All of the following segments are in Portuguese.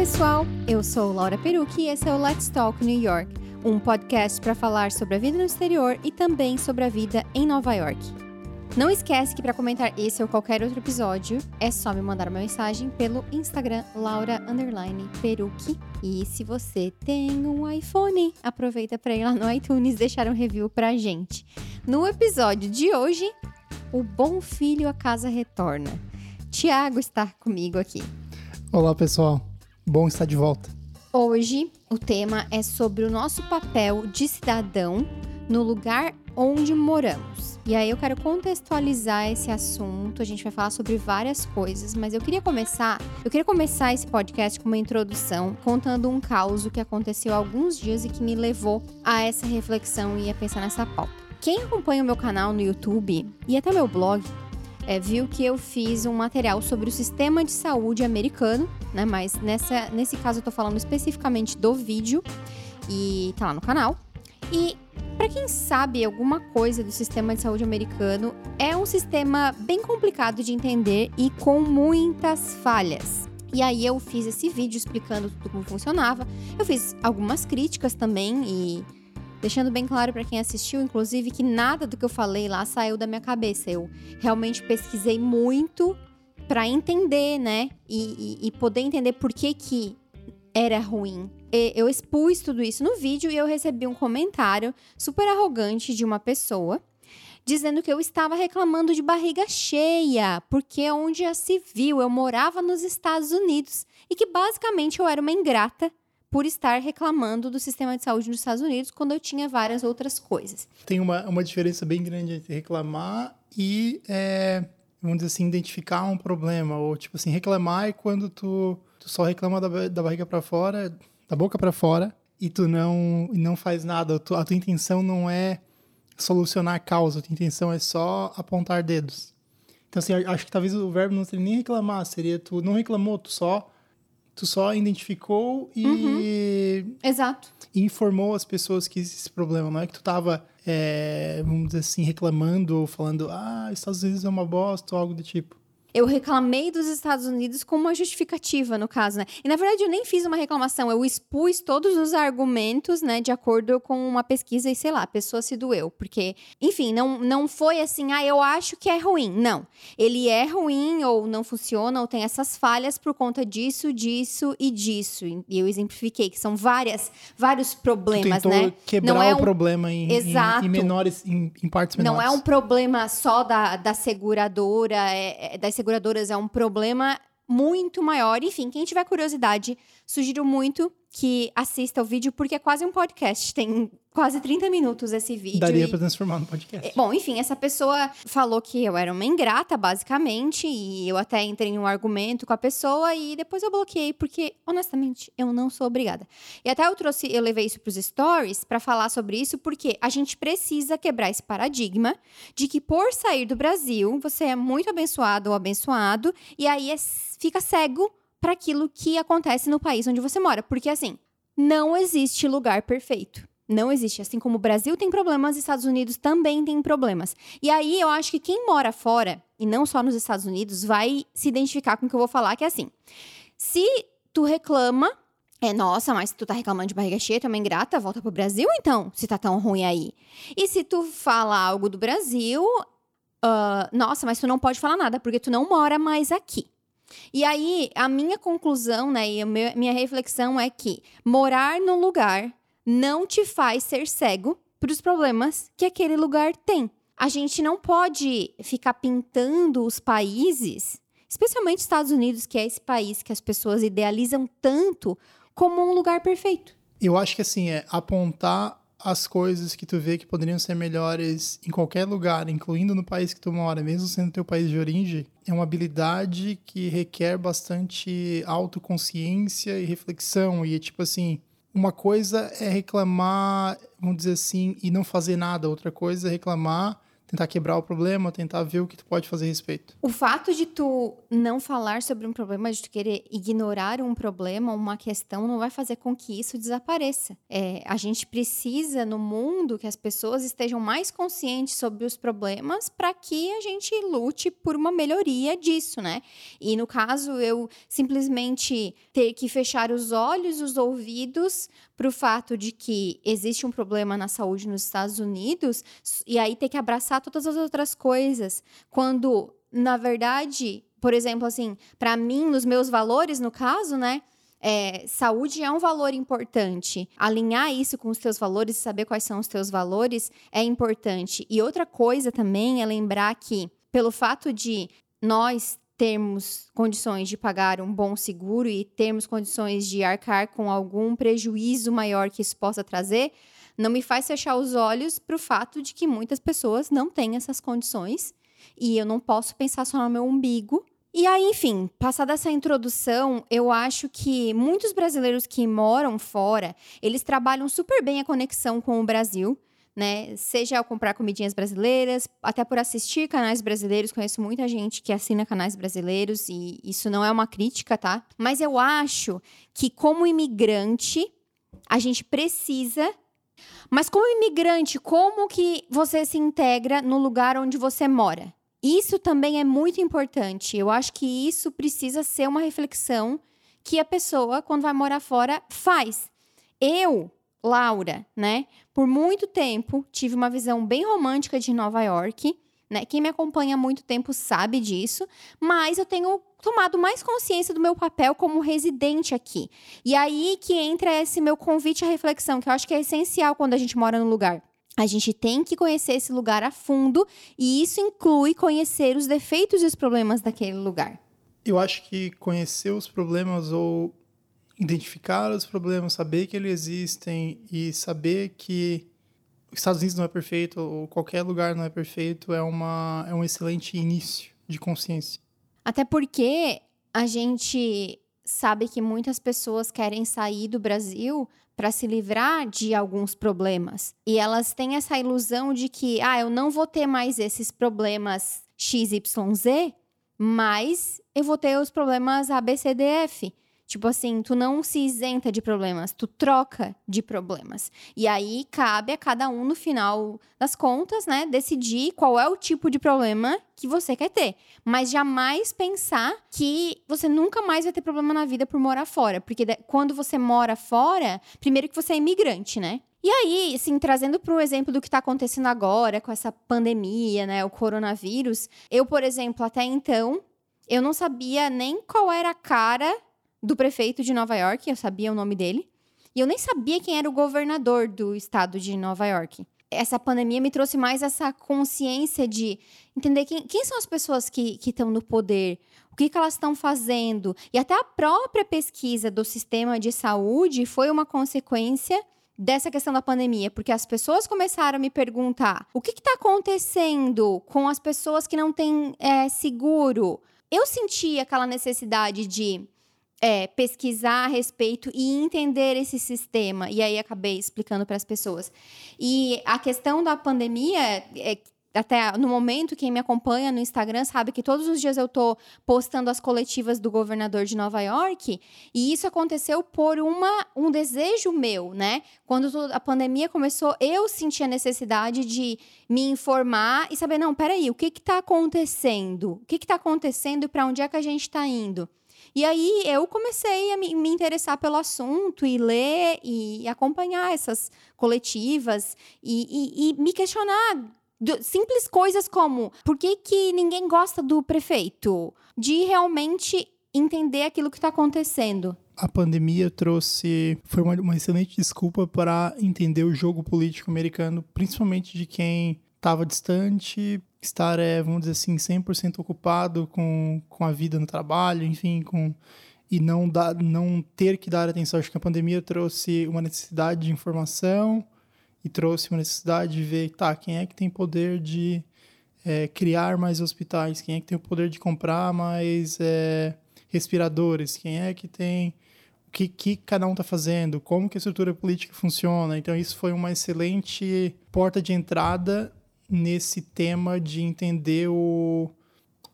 Pessoal! Eu sou Laura Perucci e esse é o Let's Talk New York, um podcast para falar sobre a vida no exterior e também sobre a vida em Nova York. Não esquece que para comentar esse ou qualquer outro episódio, é só me mandar uma mensagem pelo Instagram Laura Perucci. E se você tem um iPhone, aproveita para ir lá no iTunes deixar um review pra gente. No episódio de hoje, o bom filho a casa retorna. Tiago está comigo aqui. Olá, pessoal. Bom estar de volta. Hoje, o tema é sobre o nosso papel de cidadão no lugar onde moramos. E aí eu quero contextualizar esse assunto. A gente vai falar sobre várias coisas, mas eu queria começar, eu queria começar esse podcast com uma introdução, contando um caos que aconteceu há alguns dias e que me levou a essa reflexão e a pensar nessa pauta. Quem acompanha o meu canal no YouTube e até meu blog é, viu que eu fiz um material sobre o sistema de saúde americano, né? Mas nessa, nesse caso eu tô falando especificamente do vídeo e tá lá no canal. E para quem sabe alguma coisa do sistema de saúde americano, é um sistema bem complicado de entender e com muitas falhas. E aí eu fiz esse vídeo explicando tudo como funcionava. Eu fiz algumas críticas também e deixando bem claro para quem assistiu, inclusive, que nada do que eu falei lá saiu da minha cabeça. Eu realmente pesquisei muito para entender, né? E, e, e, poder entender por que que era ruim. E eu expus tudo isso no vídeo e eu recebi um comentário super arrogante de uma pessoa dizendo que eu estava reclamando de barriga cheia, porque onde já se viu, eu morava nos Estados Unidos e que basicamente eu era uma ingrata por estar reclamando do sistema de saúde nos Estados Unidos quando eu tinha várias outras coisas. Tem uma, uma diferença bem grande entre reclamar e, é, vamos dizer assim, identificar um problema. Ou, tipo assim, reclamar é quando tu, tu só reclama da, da barriga para fora, da boca para fora, e tu não, não faz nada. A tua, a tua intenção não é solucionar a causa, a tua intenção é só apontar dedos. Então, assim, acho que talvez o verbo não seria nem reclamar, seria tu não reclamou, tu só Tu só identificou e. Uhum. Exato. informou as pessoas que existe esse problema. Não é que tu tava, é, vamos dizer assim, reclamando ou falando, ah, Estados Unidos é uma bosta ou algo do tipo eu reclamei dos Estados Unidos com uma justificativa, no caso, né? E na verdade eu nem fiz uma reclamação, eu expus todos os argumentos, né, de acordo com uma pesquisa e sei lá, a pessoa se doeu. Porque, enfim, não, não foi assim, ah, eu acho que é ruim. Não. Ele é ruim ou não funciona ou tem essas falhas por conta disso, disso e disso. E eu exemplifiquei que são várias, vários problemas, tu né? quebrar não é um... o problema em, Exato. Em, em menores, em, em, partes menores. Não é um problema só da, da seguradora, é, é das seguradoras é um problema muito maior. Enfim, quem tiver curiosidade, sugiro muito que assista o vídeo, porque é quase um podcast. Tem quase 30 minutos esse vídeo. Daria e... pra transformar no podcast. É, bom, enfim, essa pessoa falou que eu era uma ingrata, basicamente, e eu até entrei em um argumento com a pessoa e depois eu bloqueei, porque, honestamente, eu não sou obrigada. E até eu trouxe, eu levei isso pros stories para falar sobre isso, porque a gente precisa quebrar esse paradigma de que por sair do Brasil, você é muito abençoado ou abençoado, e aí é, fica cego para aquilo que acontece no país onde você mora. Porque, assim, não existe lugar perfeito. Não existe. Assim como o Brasil tem problemas, os Estados Unidos também tem problemas. E aí eu acho que quem mora fora, e não só nos Estados Unidos, vai se identificar com o que eu vou falar, que é assim. Se tu reclama, é, nossa, mas tu tá reclamando de barriga cheia, tu é uma ingrata, volta pro Brasil então, se tá tão ruim aí. E se tu fala algo do Brasil, uh, nossa, mas tu não pode falar nada, porque tu não mora mais aqui. E aí, a minha conclusão, né, e a minha reflexão é que morar num lugar não te faz ser cego para os problemas que aquele lugar tem. A gente não pode ficar pintando os países, especialmente Estados Unidos, que é esse país que as pessoas idealizam tanto, como um lugar perfeito. Eu acho que assim, é apontar as coisas que tu vê que poderiam ser melhores em qualquer lugar, incluindo no país que tu mora, mesmo sendo teu país de origem, é uma habilidade que requer bastante autoconsciência e reflexão. E, tipo assim, uma coisa é reclamar, vamos dizer assim, e não fazer nada. Outra coisa é reclamar, tentar quebrar o problema, tentar ver o que tu pode fazer a respeito. O fato de tu não falar sobre um problema, de tu querer ignorar um problema, uma questão, não vai fazer com que isso desapareça. É, a gente precisa, no mundo, que as pessoas estejam mais conscientes sobre os problemas para que a gente lute por uma melhoria disso, né? E no caso, eu simplesmente ter que fechar os olhos, os ouvidos para o fato de que existe um problema na saúde nos Estados Unidos e aí ter que abraçar todas as outras coisas, quando na verdade, por exemplo, assim, para mim, nos meus valores, no caso, né? É, saúde é um valor importante. Alinhar isso com os teus valores e saber quais são os teus valores é importante. E outra coisa também é lembrar que, pelo fato de nós termos condições de pagar um bom seguro e termos condições de arcar com algum prejuízo maior que isso possa trazer, não me faz fechar os olhos para o fato de que muitas pessoas não têm essas condições e eu não posso pensar só no meu umbigo. E aí, enfim, passada essa introdução, eu acho que muitos brasileiros que moram fora, eles trabalham super bem a conexão com o Brasil né? Seja ao comprar comidinhas brasileiras, até por assistir canais brasileiros. Conheço muita gente que assina canais brasileiros e isso não é uma crítica, tá? Mas eu acho que, como imigrante, a gente precisa. Mas como imigrante, como que você se integra no lugar onde você mora? Isso também é muito importante. Eu acho que isso precisa ser uma reflexão que a pessoa, quando vai morar fora, faz. Eu Laura, né? Por muito tempo tive uma visão bem romântica de Nova York, né? Quem me acompanha há muito tempo sabe disso, mas eu tenho tomado mais consciência do meu papel como residente aqui. E aí que entra esse meu convite à reflexão, que eu acho que é essencial quando a gente mora no lugar. A gente tem que conhecer esse lugar a fundo e isso inclui conhecer os defeitos e os problemas daquele lugar. Eu acho que conhecer os problemas ou identificar os problemas, saber que eles existem e saber que os Estados Unidos não é perfeito ou qualquer lugar não é perfeito é, uma, é um excelente início de consciência. Até porque a gente sabe que muitas pessoas querem sair do Brasil para se livrar de alguns problemas. E elas têm essa ilusão de que, ah, eu não vou ter mais esses problemas XYZ, mas eu vou ter os problemas ABCDF. Tipo assim, tu não se isenta de problemas, tu troca de problemas. E aí cabe a cada um no final das contas, né, decidir qual é o tipo de problema que você quer ter. Mas jamais pensar que você nunca mais vai ter problema na vida por morar fora, porque quando você mora fora, primeiro que você é imigrante, né? E aí, assim, trazendo para o exemplo do que está acontecendo agora com essa pandemia, né, o coronavírus, eu, por exemplo, até então, eu não sabia nem qual era a cara do prefeito de Nova York, eu sabia o nome dele, e eu nem sabia quem era o governador do estado de Nova York. Essa pandemia me trouxe mais essa consciência de entender quem, quem são as pessoas que estão no poder, o que, que elas estão fazendo. E até a própria pesquisa do sistema de saúde foi uma consequência dessa questão da pandemia, porque as pessoas começaram a me perguntar o que está acontecendo com as pessoas que não têm é, seguro. Eu senti aquela necessidade de é, pesquisar a respeito e entender esse sistema. E aí acabei explicando para as pessoas. E a questão da pandemia é, até no momento, quem me acompanha no Instagram sabe que todos os dias eu estou postando as coletivas do governador de Nova York, e isso aconteceu por uma, um desejo meu, né? Quando a pandemia começou, eu senti a necessidade de me informar e saber, não, peraí, o que está acontecendo? O que está acontecendo e para onde é que a gente está indo? E aí eu comecei a me, interessar pelo assunto e ler e acompanhar essas coletivas e, e, e me questionar simples coisas como por que, que ninguém gosta do prefeito? De realmente entender aquilo que está acontecendo. A pandemia trouxe. Foi uma, uma excelente desculpa para entender o jogo político americano, principalmente de quem estava distante, estar, é, vamos dizer assim, 100% ocupado com, com a vida no trabalho, enfim, com e não, dar, não ter que dar atenção. Acho que a pandemia trouxe uma necessidade de informação e trouxe uma necessidade de ver, tá, quem é que tem poder de é, criar mais hospitais, quem é que tem o poder de comprar mais é, respiradores, quem é que tem o que, que cada um está fazendo, como que a estrutura política funciona. Então isso foi uma excelente porta de entrada nesse tema de entender o,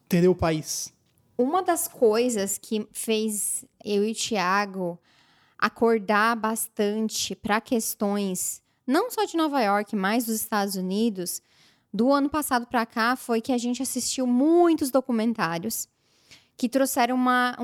entender o país? Uma das coisas que fez eu e o Thiago acordar bastante para questões não só de Nova York, mas dos Estados Unidos, do ano passado para cá, foi que a gente assistiu muitos documentários que trouxeram uma,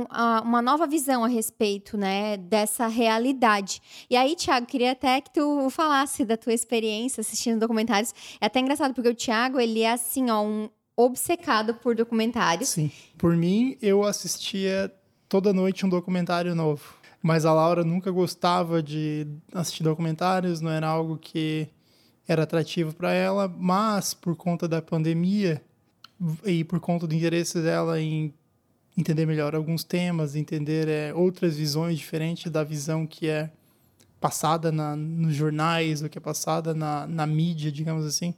uma nova visão a respeito né, dessa realidade. E aí, Thiago, queria até que tu falasse da tua experiência assistindo documentários. É até engraçado, porque o Thiago, ele é assim, ó, um obcecado por documentários. Sim. Por mim, eu assistia toda noite um documentário novo. Mas a Laura nunca gostava de assistir documentários, não era algo que era atrativo para ela, mas por conta da pandemia e por conta do interesse dela em entender melhor alguns temas, entender é, outras visões diferentes da visão que é passada na, nos jornais, ou que é passada na, na mídia, digamos assim.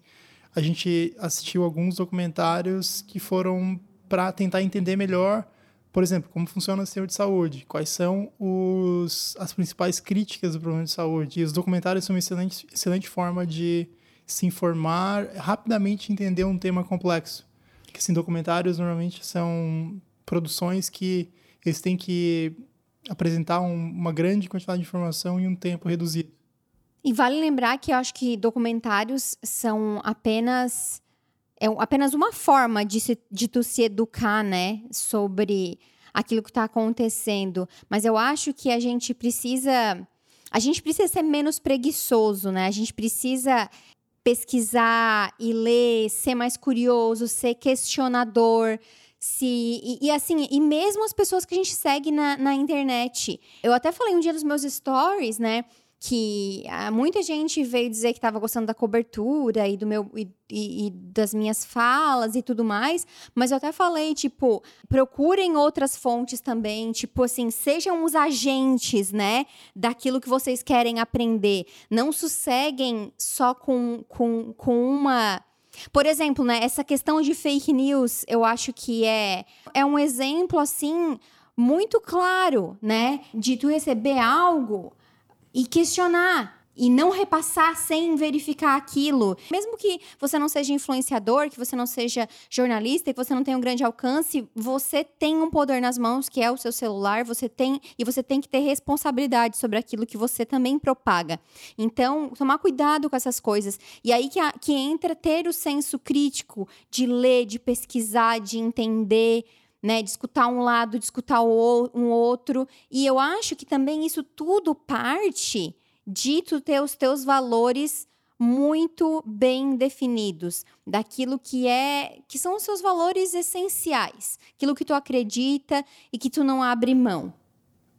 A gente assistiu alguns documentários que foram para tentar entender melhor, por exemplo, como funciona o sistema de saúde, quais são os, as principais críticas do problema de saúde. E os documentários são uma excelente, excelente forma de se informar, rapidamente entender um tema complexo. Que assim, documentários normalmente são produções que eles têm que apresentar um, uma grande quantidade de informação em um tempo reduzido. E vale lembrar que eu acho que documentários são apenas é apenas uma forma de, se, de tu se educar, né, sobre aquilo que está acontecendo. Mas eu acho que a gente precisa a gente precisa ser menos preguiçoso, né? A gente precisa pesquisar e ler, ser mais curioso, ser questionador, se e, e, assim e mesmo as pessoas que a gente segue na, na internet. Eu até falei um dia nos meus stories né que ah, muita gente veio dizer que estava gostando da cobertura e do meu e, e, e, das minhas falas e tudo mais, mas eu até falei tipo procurem outras fontes também, tipo assim sejam os agentes, né, daquilo que vocês querem aprender, não sosseguem só com, com, com uma por exemplo, né, essa questão de fake news, eu acho que é, é um exemplo assim muito claro, né, de tu receber algo e questionar e não repassar sem verificar aquilo. Mesmo que você não seja influenciador, que você não seja jornalista, que você não tenha um grande alcance, você tem um poder nas mãos, que é o seu celular, você tem e você tem que ter responsabilidade sobre aquilo que você também propaga. Então, tomar cuidado com essas coisas. E aí que, a, que entra ter o senso crítico de ler, de pesquisar, de entender, né, de escutar um lado, de escutar o, um outro. E eu acho que também isso tudo parte de ter os teus valores muito bem definidos, daquilo que é que são os seus valores essenciais, aquilo que tu acredita e que tu não abre mão.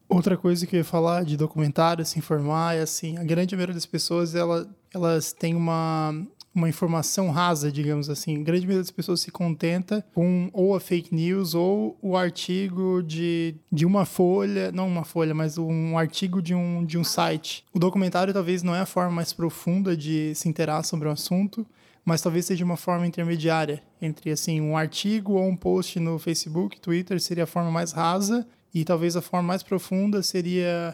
Outra coisa que eu ia falar de documentário, se informar, é assim, a grande maioria das pessoas ela, elas têm uma uma informação rasa, digamos assim. A grande maioria das pessoas se contenta com ou a fake news ou o artigo de, de uma folha, não uma folha, mas um artigo de um, de um site. O documentário talvez não é a forma mais profunda de se interar sobre o assunto, mas talvez seja uma forma intermediária entre assim um artigo ou um post no Facebook, Twitter seria a forma mais rasa e talvez a forma mais profunda seria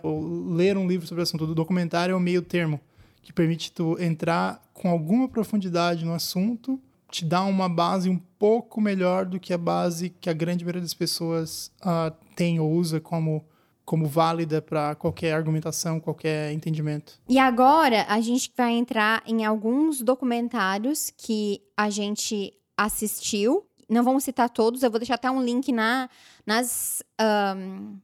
ler um livro sobre o assunto. O documentário é o meio termo que permite tu entrar com alguma profundidade no assunto, te dá uma base um pouco melhor do que a base que a grande maioria das pessoas uh, tem ou usa como como válida para qualquer argumentação, qualquer entendimento. E agora a gente vai entrar em alguns documentários que a gente assistiu. Não vamos citar todos, eu vou deixar até um link na, nas um,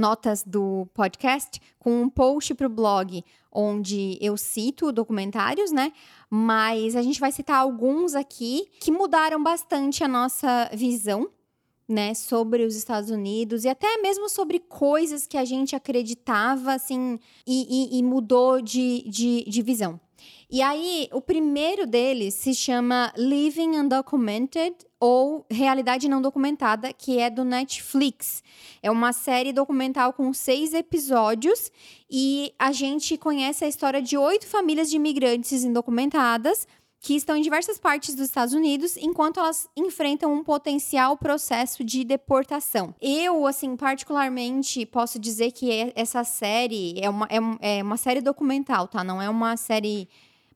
notas do podcast com um post para o blog onde eu cito documentários, né? Mas a gente vai citar alguns aqui que mudaram bastante a nossa visão, né, sobre os Estados Unidos e até mesmo sobre coisas que a gente acreditava, assim, e, e, e mudou de, de, de visão. E aí, o primeiro deles se chama Living Undocumented ou Realidade Não Documentada, que é do Netflix. É uma série documental com seis episódios e a gente conhece a história de oito famílias de imigrantes indocumentadas que estão em diversas partes dos Estados Unidos enquanto elas enfrentam um potencial processo de deportação. Eu, assim, particularmente posso dizer que essa série é uma, é, é uma série documental, tá? Não é uma série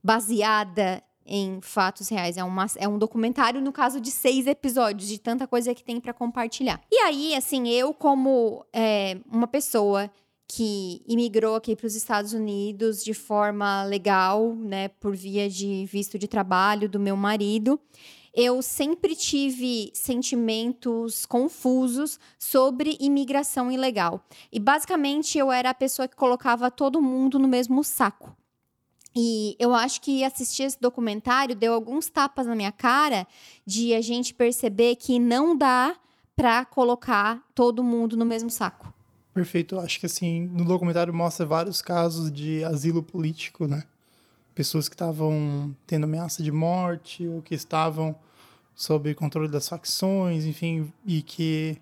baseada em fatos reais. É, uma, é um documentário, no caso, de seis episódios, de tanta coisa que tem para compartilhar. E aí, assim, eu, como é, uma pessoa que imigrou aqui para os Estados Unidos de forma legal, né, por via de visto de trabalho do meu marido, eu sempre tive sentimentos confusos sobre imigração ilegal. E basicamente eu era a pessoa que colocava todo mundo no mesmo saco. E eu acho que assistir esse documentário deu alguns tapas na minha cara de a gente perceber que não dá para colocar todo mundo no mesmo saco. Perfeito. Acho que assim, no documentário mostra vários casos de asilo político, né? Pessoas que estavam tendo ameaça de morte ou que estavam sob controle das facções, enfim, e que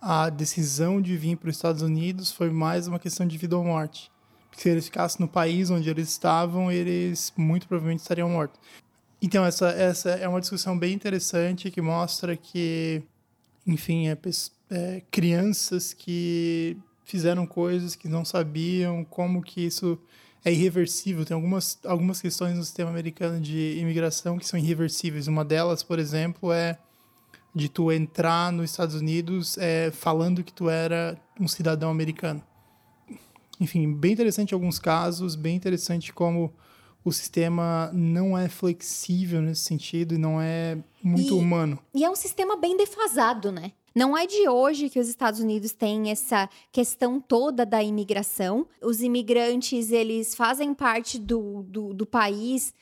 a decisão de vir para os Estados Unidos foi mais uma questão de vida ou morte se eles ficassem no país onde eles estavam, eles muito provavelmente estariam mortos. Então, essa, essa é uma discussão bem interessante que mostra que, enfim, é, é, crianças que fizeram coisas que não sabiam, como que isso é irreversível. Tem algumas, algumas questões no sistema americano de imigração que são irreversíveis. Uma delas, por exemplo, é de tu entrar nos Estados Unidos é, falando que tu era um cidadão americano enfim, bem interessante em alguns casos, bem interessante como o sistema não é flexível nesse sentido e não é muito e, humano. E é um sistema bem defasado, né? Não é de hoje que os Estados Unidos têm essa questão toda da imigração. Os imigrantes, eles fazem parte do, do, do país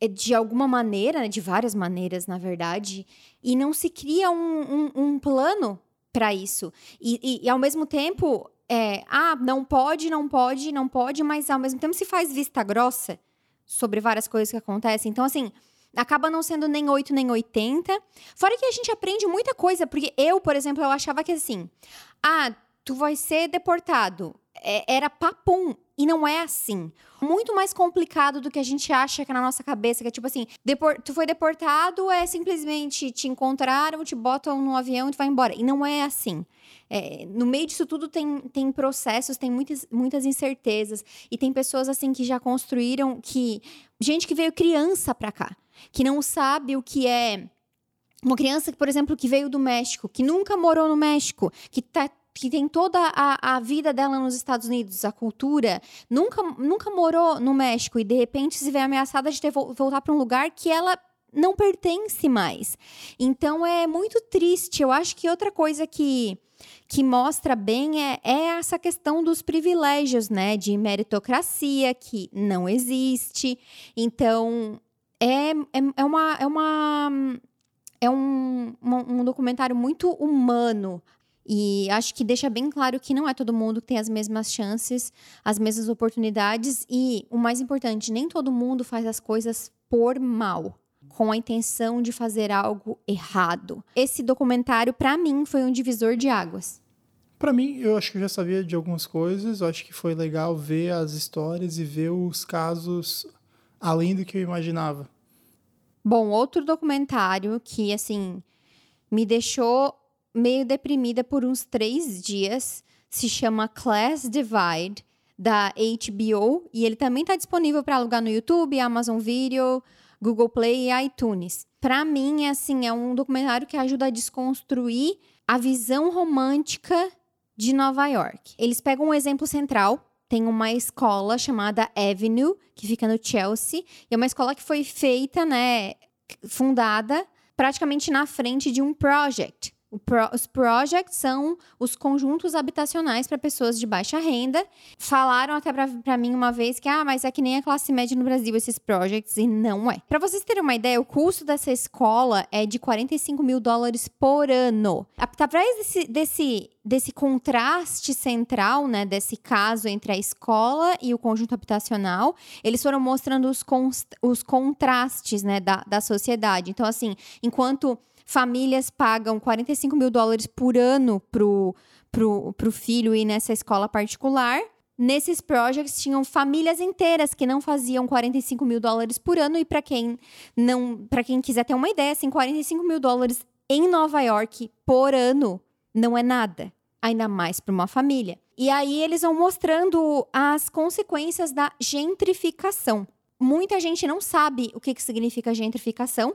eh, de alguma maneira, né? de várias maneiras, na verdade, e não se cria um, um, um plano para isso. E, e, e, ao mesmo tempo, é, ah, não pode, não pode, não pode, mas ao mesmo tempo se faz vista grossa sobre várias coisas que acontecem. Então, assim, acaba não sendo nem 8 nem 80. Fora que a gente aprende muita coisa, porque eu, por exemplo, eu achava que assim, ah, tu vai ser deportado. É, era papum. E não é assim. Muito mais complicado do que a gente acha que é na nossa cabeça, que é tipo assim, tu foi deportado, é simplesmente te encontraram, te botam no avião e tu vai embora. E não é assim. É, no meio disso tudo tem, tem processos, tem muitas, muitas incertezas. E tem pessoas assim que já construíram que. Gente que veio criança pra cá, que não sabe o que é. Uma criança, por exemplo, que veio do México, que nunca morou no México, que tá que tem toda a, a vida dela nos Estados Unidos, a cultura, nunca, nunca morou no México e de repente se vê ameaçada de ter voltar para um lugar que ela não pertence mais. Então é muito triste. Eu acho que outra coisa que que mostra bem é, é essa questão dos privilégios, né? De meritocracia que não existe. Então é, é, é uma é uma é um, um, um documentário muito humano e acho que deixa bem claro que não é todo mundo que tem as mesmas chances, as mesmas oportunidades e, o mais importante, nem todo mundo faz as coisas por mal, com a intenção de fazer algo errado. Esse documentário, para mim, foi um divisor de águas. Para mim, eu acho que eu já sabia de algumas coisas, eu acho que foi legal ver as histórias e ver os casos além do que eu imaginava. Bom, outro documentário que, assim, me deixou meio deprimida por uns três dias. Se chama Class Divide, da HBO. E ele também está disponível para alugar no YouTube, Amazon Video, Google Play e iTunes. Para mim, é assim, é um documentário que ajuda a desconstruir a visão romântica de Nova York. Eles pegam um exemplo central, tem uma escola chamada Avenue, que fica no Chelsea, e é uma escola que foi feita, né, fundada praticamente na frente de um project, Os projects são os conjuntos habitacionais para pessoas de baixa renda. Falaram até para mim uma vez que, ah, mas é que nem a classe média no Brasil esses projects, e não é. Para vocês terem uma ideia, o custo dessa escola é de 45 mil dólares por ano. Através desse, desse, desse contraste central, né, desse caso entre a escola e o conjunto habitacional, eles foram mostrando os, os contrastes, né, da, da sociedade. Então, assim, enquanto famílias pagam 45 mil dólares por ano pro, pro, pro filho ir nessa escola particular. Nesses projects tinham famílias inteiras que não faziam 45 mil dólares por ano e para quem não, para quem quiser ter uma ideia, assim, 45 mil dólares em Nova York por ano não é nada, ainda mais para uma família. E aí eles vão mostrando as consequências da gentrificação. muita gente não sabe o que, que significa gentrificação.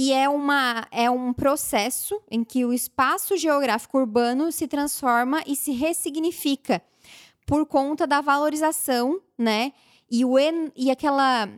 E é, uma, é um processo em que o espaço geográfico urbano se transforma e se ressignifica por conta da valorização, né? E, o e aquela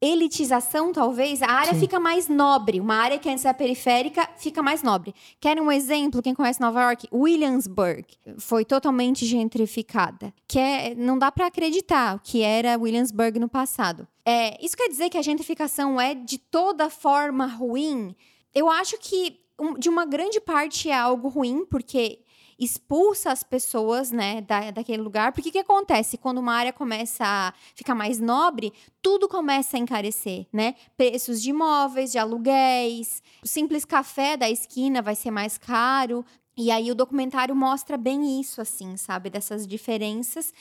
elitização, talvez, a área Sim. fica mais nobre. Uma área que antes era periférica fica mais nobre. Quer um exemplo? Quem conhece Nova York? Williamsburg foi totalmente gentrificada. Que é, não dá para acreditar o que era Williamsburg no passado. É, isso quer dizer que a gentrificação é de toda forma ruim? Eu acho que de uma grande parte é algo ruim, porque expulsa as pessoas, né, da, daquele lugar. Porque o que acontece? Quando uma área começa a ficar mais nobre, tudo começa a encarecer, né? Preços de imóveis, de aluguéis, o simples café da esquina vai ser mais caro, e aí o documentário mostra bem isso, assim, sabe? Dessas diferenças.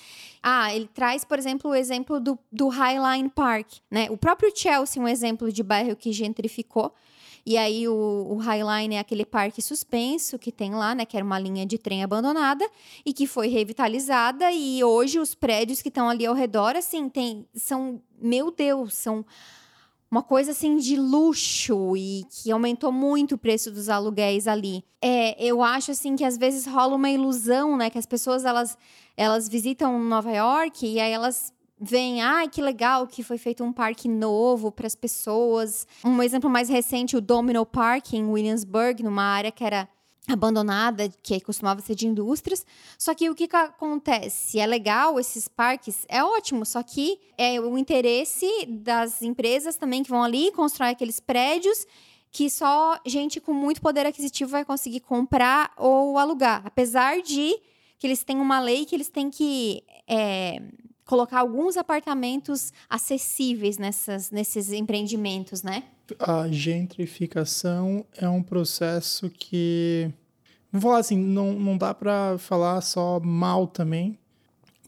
Ah, ele traz, por exemplo, o exemplo do, do Highline Park, né? O próprio Chelsea, um exemplo de bairro que gentrificou. E aí o, o Highline é aquele parque suspenso que tem lá, né? Que era uma linha de trem abandonada e que foi revitalizada. E hoje os prédios que estão ali ao redor, assim, tem, são, meu Deus, são uma coisa assim de luxo e que aumentou muito o preço dos aluguéis ali. É, eu acho assim que às vezes rola uma ilusão, né, que as pessoas elas elas visitam Nova York e aí elas vem, ah, que legal que foi feito um parque novo para as pessoas. Um exemplo mais recente, o Domino Park em Williamsburg, numa área que era abandonada, que costumava ser de indústrias. Só que o que, que acontece? É legal esses parques, é ótimo, só que é o interesse das empresas também que vão ali constrói aqueles prédios que só gente com muito poder aquisitivo vai conseguir comprar ou alugar. Apesar de que eles têm uma lei que eles têm que é, colocar alguns apartamentos acessíveis nessas, nesses empreendimentos, né? A gentrificação é um processo que, vou falar assim, não, não dá para falar só mal também.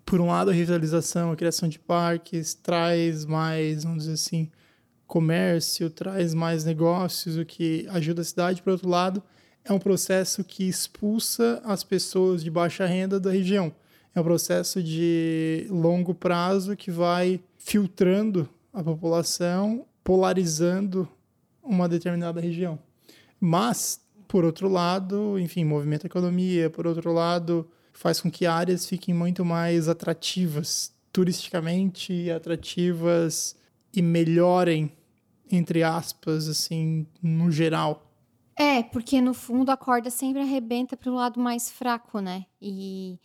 Por um lado, a revitalização, a criação de parques traz mais, vamos dizer assim, comércio, traz mais negócios, o que ajuda a cidade. Por outro lado, é um processo que expulsa as pessoas de baixa renda da região é um processo de longo prazo que vai filtrando a população, polarizando uma determinada região. Mas, por outro lado, enfim, movimenta a economia, por outro lado, faz com que áreas fiquem muito mais atrativas turisticamente, atrativas e melhorem, entre aspas, assim, no geral. É, porque no fundo a corda sempre arrebenta para o lado mais fraco, né? E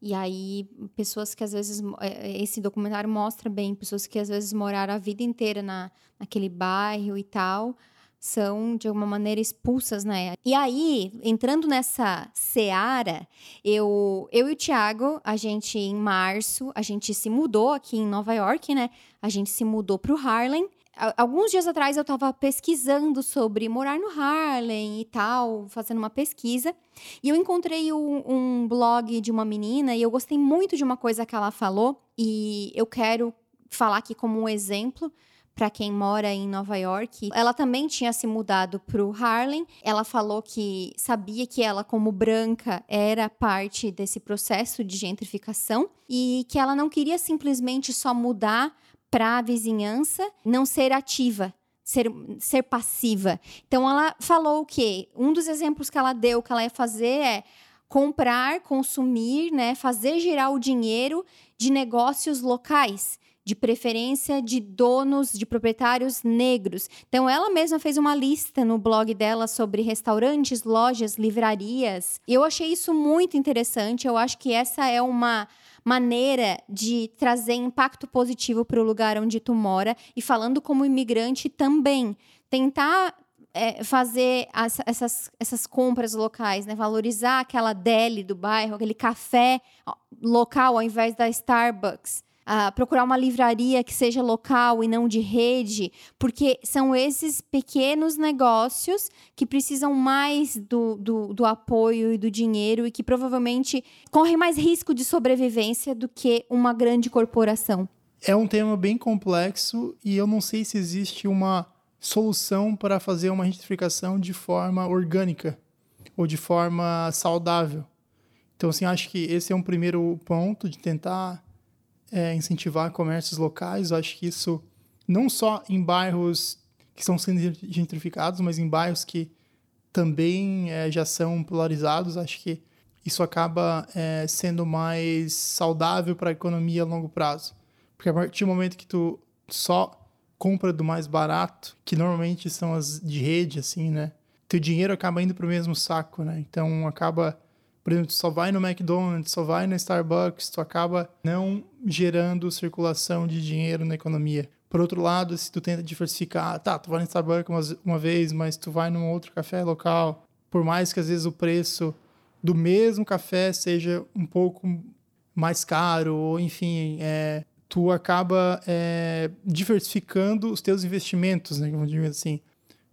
e aí, pessoas que às vezes. É, é, esse documentário mostra bem, pessoas que às vezes moraram a vida inteira na, naquele bairro e tal, são de alguma maneira expulsas, né? E aí, entrando nessa seara, eu, eu e o Thiago, a gente em março, a gente se mudou aqui em Nova York, né? A gente se mudou para o Harlem alguns dias atrás eu estava pesquisando sobre morar no Harlem e tal, fazendo uma pesquisa. E eu encontrei um, um, blog de uma menina e eu gostei muito de uma coisa que ela falou. E eu quero falar aqui como um exemplo para quem mora em Nova York. Ela também tinha se mudado para o Harlem. Ela falou que sabia que ela, como branca, era parte desse processo de gentrificação e que ela não queria simplesmente só mudar para a vizinhança não ser ativa, ser, ser passiva. Então ela falou o quê? Um dos exemplos que ela deu que ela ia fazer é comprar, consumir, né, fazer girar o dinheiro de negócios locais, de preferência de donos, de proprietários negros. Então ela mesma fez uma lista no blog dela sobre restaurantes, lojas, livrarias. Eu achei isso muito interessante. Eu acho que essa é uma maneira de trazer impacto positivo para o lugar onde tu mora e falando como imigrante também. Tentar é, fazer as, essas, essas compras locais, né? Valorizar aquela deli do bairro, aquele café local ao invés da Starbucks uh, procurar uma livraria que seja local e não de rede, porque são esses pequenos negócios que precisam mais do, do, do apoio e do dinheiro e que provavelmente correm mais risco de sobrevivência do que uma grande corporação. É um tema bem complexo e eu não sei se existe uma solução para fazer uma gentrificação de forma orgânica ou de forma saudável. Então, assim, acho que esse é um primeiro ponto de tentar é, incentivar comércios locais. Eu acho que isso não só em bairros que estão sendo gentrificados, mas em bairros que também é, já são polarizados. Acho que isso acaba é, sendo mais saudável para a economia a longo prazo. Porque a partir do momento que tu só compra do mais barato, que normalmente são as de rede, assim, né? Teu dinheiro acaba indo para o mesmo saco, né? Então acaba, por exemplo, só vai no McDonald's, só vai na Starbucks, tu acaba não gerando circulação de dinheiro na economia. Por outro lado, se tu tenta diversificar, tá, tu vai no Starbucks uma, uma vez, mas tu vai num outro café local, por mais que às vezes o preço do mesmo café seja um pouco mais caro, ou enfim, é, tu acaba é, diversificando os teus investimentos, né, vamos dizer assim.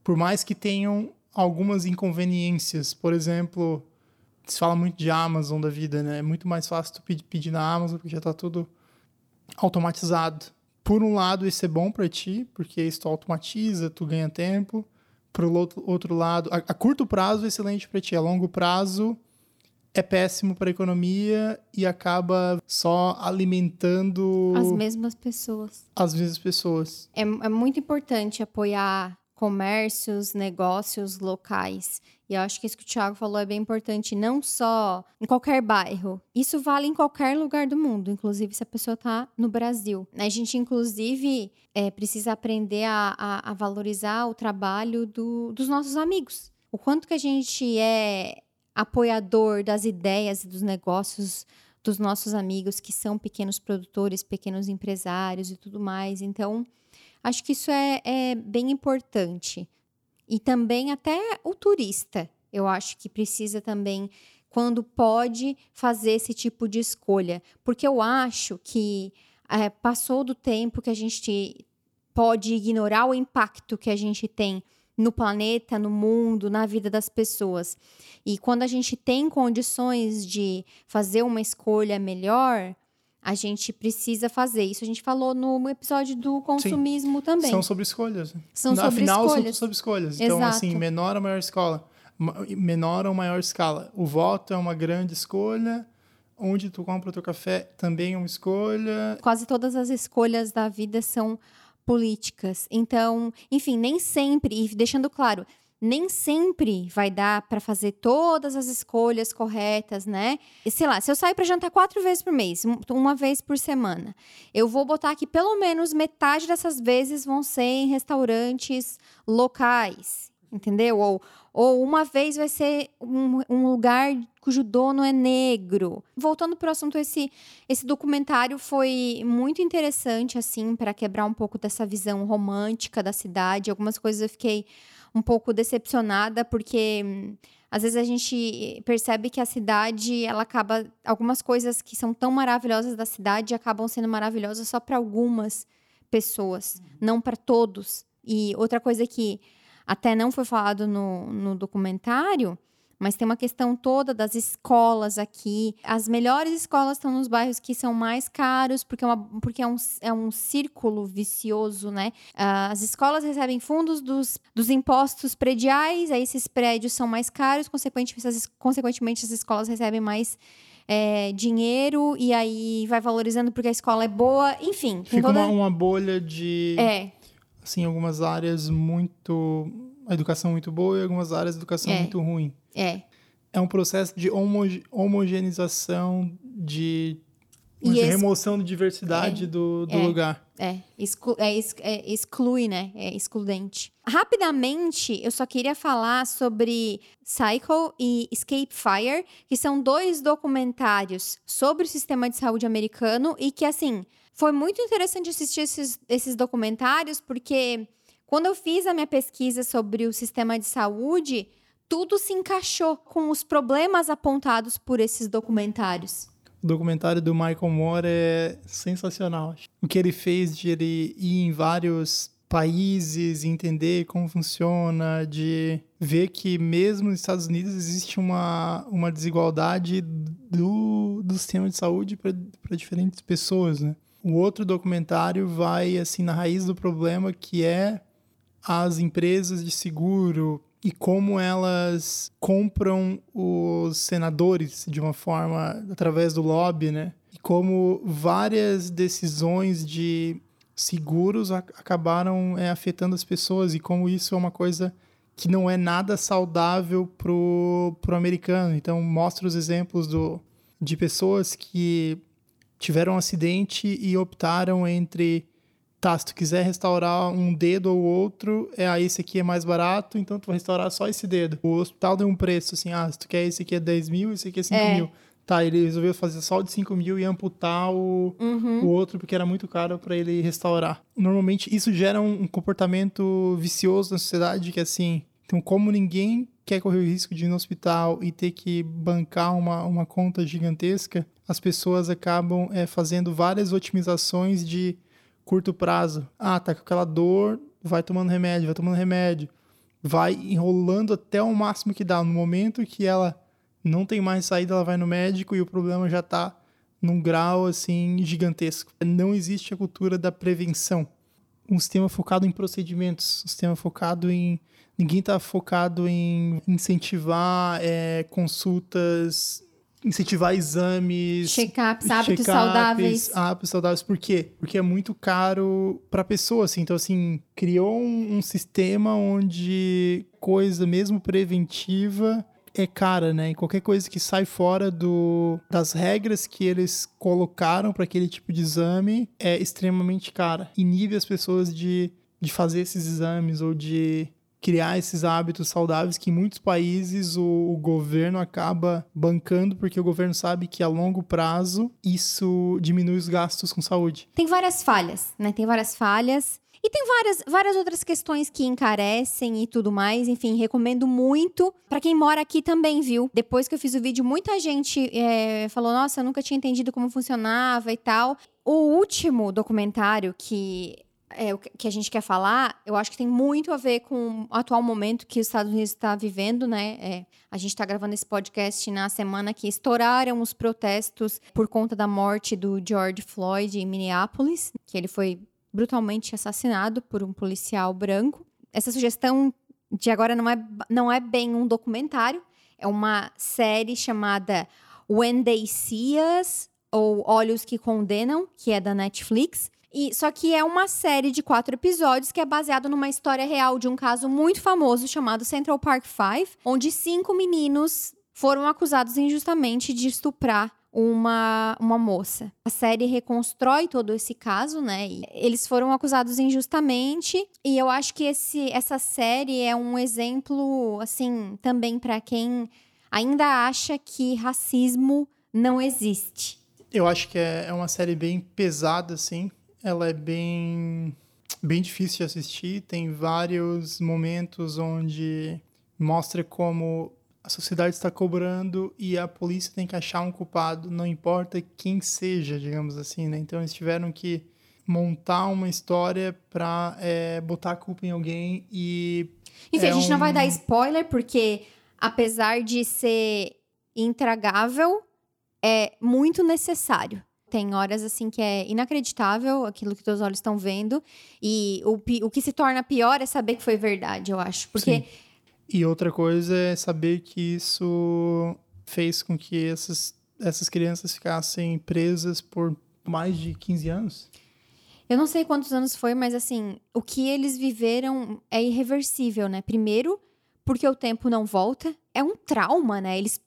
Por mais que tenham algumas inconveniências, por exemplo, se fala muito de Amazon da vida, né? É muito mais fácil tu pedir na Amazon porque já está tudo automatizado. Por um lado, isso é bom para ti, porque isso tu automatiza, tu ganha tempo. Por outro, outro lado, a, a curto prazo é excelente para ti, a longo prazo é péssimo para a economia e acaba só alimentando as mesmas pessoas. As mesmas pessoas. É, é muito importante apoiar comércios, negócios locais. E eu acho que isso que o Thiago falou é bem importante, não só em qualquer bairro. Isso vale em qualquer lugar do mundo, inclusive se a pessoa está no Brasil. A gente, inclusive, é, precisa aprender a, a, a valorizar o trabalho do, dos nossos amigos. O quanto que a gente é apoiador das ideias e dos negócios dos nossos amigos que são pequenos produtores, pequenos empresários e tudo mais. Então, acho que isso é, é bem importante. E também até o turista, eu acho que precisa também, quando pode, fazer esse tipo de escolha. Porque eu acho que é, passou do tempo que a gente pode ignorar o impacto que a gente tem no planeta, no mundo, na vida das pessoas. E quando a gente tem condições de fazer uma escolha melhor, a gente precisa fazer. Isso a gente falou no episódio do consumismo Sim. também. São sobre escolhas. São sobre Afinal, escolhas. são sobre escolhas. Então, Exato. assim, menor ou maior escola. Menor ou maior escala. O voto é uma grande escolha. Onde tu compra o teu café também é uma escolha. Quase todas as escolhas da vida são políticas. Então, enfim, nem sempre, e deixando claro, nem sempre vai dar para fazer todas as escolhas corretas, né? E, sei lá, se eu sair para jantar quatro vezes por mês, uma vez por semana, eu vou botar que pelo menos metade dessas vezes vão ser em restaurantes locais, entendeu? Ou, ou uma vez vai ser um, um lugar cujo dono é negro. Voltando para o assunto, esse, esse documentário foi muito interessante, assim, para quebrar um pouco dessa visão romântica da cidade. Algumas coisas eu fiquei um pouco decepcionada, porque hum, às vezes a gente percebe que a cidade, ela acaba. Algumas coisas que são tão maravilhosas da cidade acabam sendo maravilhosas só para algumas pessoas, não para todos. E outra coisa que até não foi falado no, no documentário, mas tem uma questão toda das escolas aqui. As melhores escolas estão nos bairros que são mais caros, porque é, uma, porque é, um, é um círculo vicioso, né? Uh, as escolas recebem fundos dos, dos impostos prediais, aí esses prédios são mais caros, consequentemente, as, consequentemente as escolas recebem mais é, dinheiro e aí vai valorizando porque a escola é boa, enfim. Fica toda... uma, uma bolha de. É. Assim, algumas áreas muito. A educação muito boa e algumas áreas de educação É. muito ruim. É. É um processo de homo- homogeneização, de dizer, remoção de diversidade do, do É. lugar. É, exclu é, é, exclui, né? É excludente. Rapidamente, eu só queria falar sobre Cycle e Escape Fire, que são dois documentários sobre o sistema de saúde americano e que, assim, foi muito interessante assistir esses, esses documentários, porque quando eu fiz a minha pesquisa sobre o sistema de saúde, tudo se encaixou com os problemas apontados por esses documentários. O documentário do Michael Moore é sensacional. O que ele fez de ele ir em vários países, entender como funciona, de ver que mesmo nos Estados Unidos existe uma, uma desigualdade do, do sistema de saúde para diferentes pessoas, né? O outro documentário vai assim na raiz do problema que é as empresas de seguro e como elas compram os senadores de uma forma através do lobby, né? E como várias decisões de seguros acabaram é, afetando as pessoas e como isso é uma coisa que não é nada saudável pro, pro americano. Então mostra os exemplos do, de pessoas que tiveram um acidente e optaram entre tá, se tu quiser restaurar um dedo ou outro, é ah, esse aqui é mais barato, então tu vai restaurar só esse dedo. O hospital deu um preço, assim, ah, se tu quer esse aqui é 10 mil, esse aqui é 5 é. mil. Tá, ele resolveu fazer só o de 5 mil e amputar o, uhum. o outro porque era muito caro para ele restaurar. Normalmente isso gera um, um comportamento vicioso na sociedade que assim, então como ninguém quer correr o risco de ir no hospital e ter que bancar uma, uma conta gigantesca, as pessoas acabam é, fazendo várias otimizações de curto prazo. Ah, tá com aquela dor, vai tomando remédio, vai tomando remédio. Vai enrolando até o máximo que dá. No momento que ela não tem mais saída, ela vai no médico e o problema já está num grau assim gigantesco. Não existe a cultura da prevenção. Um sistema focado em procedimentos, um sistema focado em. Ninguém está focado em incentivar é, consultas, incentivar exames, check-ups, hábitos check saudáveis. Hábitos saudáveis. Por quê? Porque é muito caro para a pessoa, assim. Então, assim, criou um, um sistema onde coisa mesmo preventiva é cara, né? E qualquer coisa que sai fora do, das regras que eles colocaram para aquele tipo de exame é extremamente cara. Inibe as pessoas de, de fazer esses exames ou de criar esses hábitos saudáveis que em muitos países o, o, governo acaba bancando porque o governo sabe que a longo prazo isso diminui os gastos com saúde. Tem várias falhas, né? Tem várias falhas. E tem várias, várias outras questões que encarecem e tudo mais. Enfim, recomendo muito para quem mora aqui também, viu? Depois que eu fiz o vídeo, muita gente é, falou: Nossa, eu nunca tinha entendido como funcionava e tal. O último documentário que é, que a gente quer falar, eu acho que tem muito a ver com o atual momento que os Estados Unidos está vivendo, né? É, a gente está gravando esse podcast na semana que estouraram os protestos por conta da morte do George Floyd em Minneapolis, que ele foi brutalmente assassinado por um policial branco. Essa sugestão de agora não é, não é bem um documentário, é uma série chamada When They See Us, ou Olhos que Condenam, que é da Netflix. E, só que é uma série de quatro episódios que é baseado numa história real de um caso muito famoso chamado Central Park Five, onde cinco meninos foram acusados injustamente de estuprar uma, uma moça. A série reconstrói todo esse caso, né? E eles foram acusados injustamente e eu acho que esse, essa série é um exemplo, assim, também para quem ainda acha que racismo não existe. Eu acho que é, é uma série bem pesada, assim. Ela é bem, bem difícil de assistir. Tem vários momentos onde mostra como a sociedade está cobrando e a polícia tem que achar um culpado, não importa quem seja, digamos assim, né? Então eles tiveram que montar uma história para é, botar a culpa em alguém e. Enfim, é a gente um... não vai dar spoiler, porque apesar de ser intragável, é muito necessário. Tem horas assim que é inacreditável aquilo que teus olhos estão vendo. E o, o que se torna pior é saber que foi verdade, eu acho. Porque. Sim e outra coisa é saber que isso fez com que essas, essas crianças ficassem presas por mais de 15 anos. Eu não sei quantos anos foi, mas assim, o que eles viveram é irreversível, né? Primeiro, porque o tempo não volta. É um trauma, né? Eles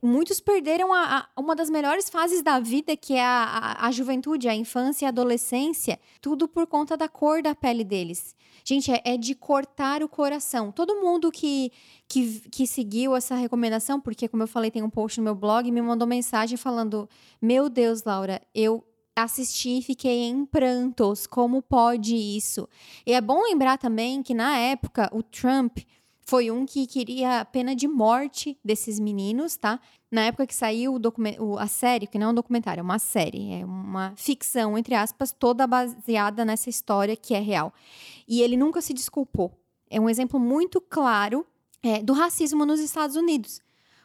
muitos perderam a, a, uma das melhores fases da vida, que é a, a, a, juventude, a infância e a adolescência, tudo por conta da cor da pele deles. Gente, é, é de cortar o coração. Todo mundo que, que, que seguiu essa recomendação, porque, como eu falei, tem um post no meu blog, me mandou mensagem falando: Meu Deus, Laura, eu assisti e fiquei em prantos. Como pode isso? E é bom lembrar também que, na época, o Trump foi um que queria a pena de morte desses meninos, tá? Na época que saiu o a série, que não é um documentário, é uma série, é uma ficção, entre aspas, toda baseada nessa história que é real. E ele nunca se desculpou. É um exemplo muito claro é, do racismo nos Estados Unidos.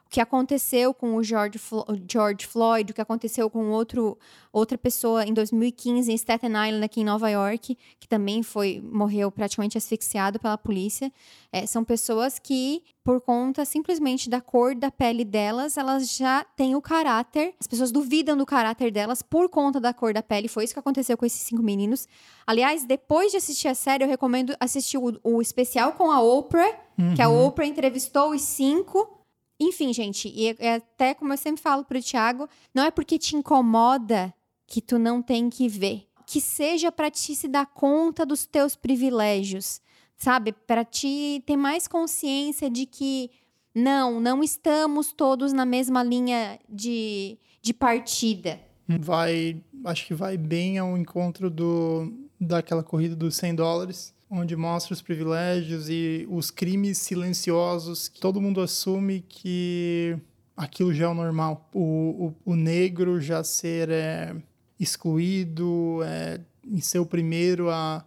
O que aconteceu com o George, George Floyd, o que aconteceu com outro, outra pessoa em 2015 em Staten Island, aqui em Nova York, que também foi morreu praticamente asfixiado pela polícia. É, são pessoas que, por conta simplesmente da cor da pele delas, elas já têm o caráter. As pessoas duvidam do caráter delas por conta da cor da pele. Foi isso que aconteceu com esses cinco meninos. Aliás, depois de assistir a série, eu recomendo assistir o, o especial com a Oprah, uhum. que a uhum. Oprah entrevistou os cinco enfim, gente, e é até como eu sempre falo pro Thiago, não é porque te incomoda que tu não tem que ver. Que seja para ti se dar conta dos teus privilégios, sabe? Para ti ter mais consciência de que não, não estamos todos na mesma linha de, de partida. Vai, acho que vai bem ao encontro do, daquela corrida dos 100 dólares onde mostra os privilégios e os crimes silenciosos. Todo mundo assume que aquilo já é o normal. O, o, o negro já ser é, excluído, é, em ser o primeiro a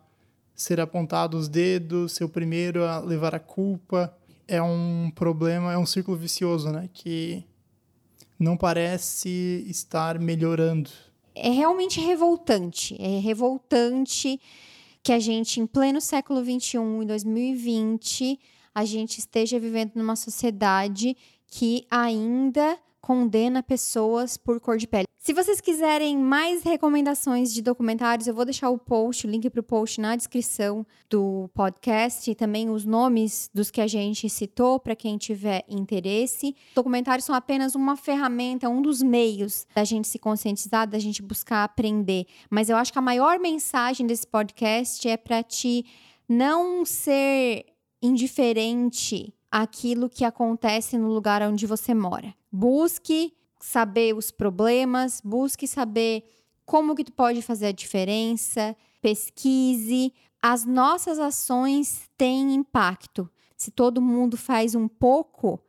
ser apontado os dedos, ser o primeiro a levar a culpa. É um problema, é um círculo vicioso, né? Que não parece estar melhorando. É realmente revoltante. É revoltante que a gente, em pleno século XXI, em 2020, a gente esteja vivendo numa sociedade que ainda condena pessoas por cor de pele. Se vocês quiserem mais recomendações de documentários, eu vou deixar o post, o link para o post na descrição do podcast e também os nomes dos que a gente citou para quem tiver interesse. Documentários são apenas uma ferramenta, um dos meios da gente se conscientizar, da gente buscar aprender. Mas eu acho que a maior mensagem desse podcast é para te não ser indiferente àquilo que acontece no lugar onde você mora. Busque saber os problemas, busque saber como que tu pode fazer a diferença, pesquise. As nossas ações têm impacto. Se todo mundo faz um pouco,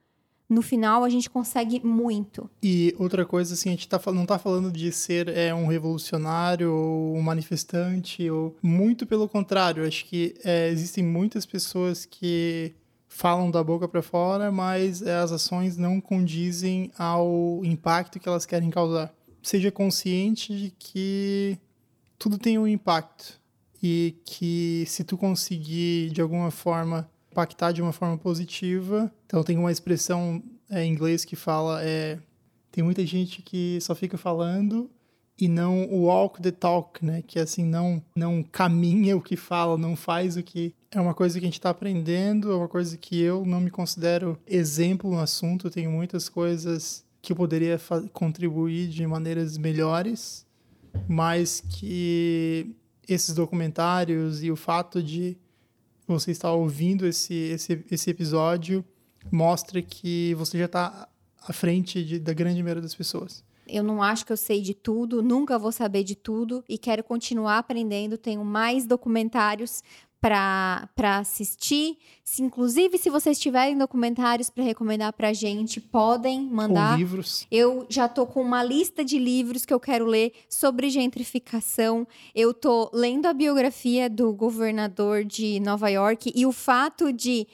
no final a gente consegue muito. E outra coisa, assim, a gente tá, não está falando de ser é, um revolucionário ou um manifestante, ou muito pelo contrário. Acho que é, existem muitas pessoas que falam da boca para fora, mas eh, as ações não condizem ao impacto que elas querem causar. Seja consciente de que tudo tem um impacto e que se tu conseguir de alguma forma impactar de uma forma positiva, então tem uma expressão é, em inglês que fala é tem muita gente que só fica falando e não walk the talk, né? Que assim não não caminha o que fala, não faz o que é uma coisa que a gente está aprendendo, é uma coisa que eu não me considero exemplo no assunto. tenho muitas coisas que eu poderia contribuir de maneiras melhores, mas que esses documentários e o fato de você estar ouvindo esse, esse, esse episódio mostra que você já está à frente de, da grande maioria das pessoas. Eu não acho que eu sei de tudo, nunca vou saber de tudo e quero continuar aprendendo. Tenho mais documentários para assistir. Se, inclusive, se vocês tiverem documentários para recomendar para a gente, podem mandar. Ou livros. Eu já tô com uma lista de livros que eu quero ler sobre gentrificação. Eu tô lendo a biografia do governador de Nova York e o fato de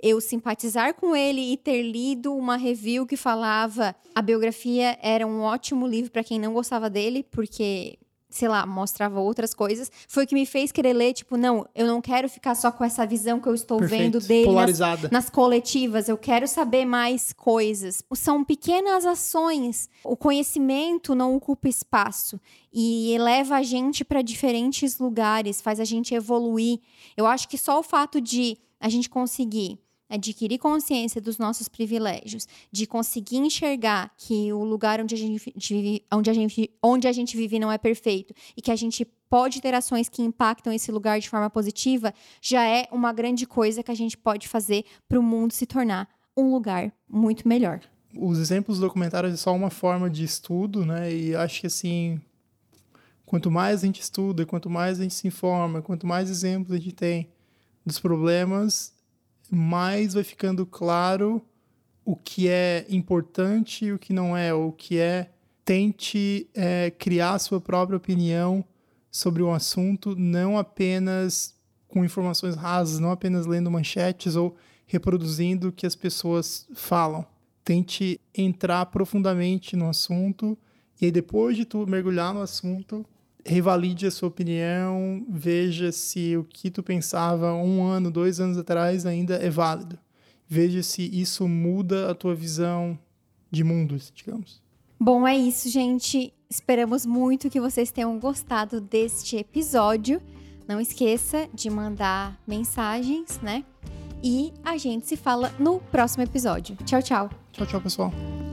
eu simpatizar com ele e ter lido uma review que falava a biografia era um ótimo livro para quem não gostava dele, porque sei lá, mostrava outras coisas, foi o que me fez querer ler, tipo, não, eu não quero ficar só com essa visão que eu estou Perfeito. vendo dele nas, nas, coletivas, eu quero saber mais coisas. São pequenas ações. O conhecimento não ocupa espaço e eleva a gente para diferentes lugares, faz a gente evoluir. Eu acho que só o fato de a gente conseguir adquirir consciência dos nossos privilégios, de conseguir enxergar que o lugar onde a gente vive, onde a gente, onde a gente vive não é perfeito e que a gente pode ter ações que impactam esse lugar de forma positiva, já é uma grande coisa que a gente pode fazer para o mundo se tornar um lugar muito melhor. Os exemplos documentários é só uma forma de estudo, né? E acho que assim, quanto mais a gente estuda, quanto mais a gente se informa, quanto mais exemplos a gente tem dos problemas, mais vai ficando claro o que é importante e o que não é, o que é tente é, criar sua própria opinião sobre um assunto, não apenas com informações rasas, não apenas lendo manchetes ou reproduzindo o que as pessoas falam. tente entrar profundamente no assunto e aí depois de tu mergulhar no assunto, revalide a sua opinião, veja se o que tu pensava um ano, dois anos atrás ainda é válido. Veja se isso muda a tua visão de mundo, digamos. Bom, é isso, gente. Esperamos muito que vocês tenham gostado deste episódio. Não esqueça de mandar mensagens, né? E a gente se fala no próximo episódio. Tchau, tchau. Tchau, tchau, pessoal.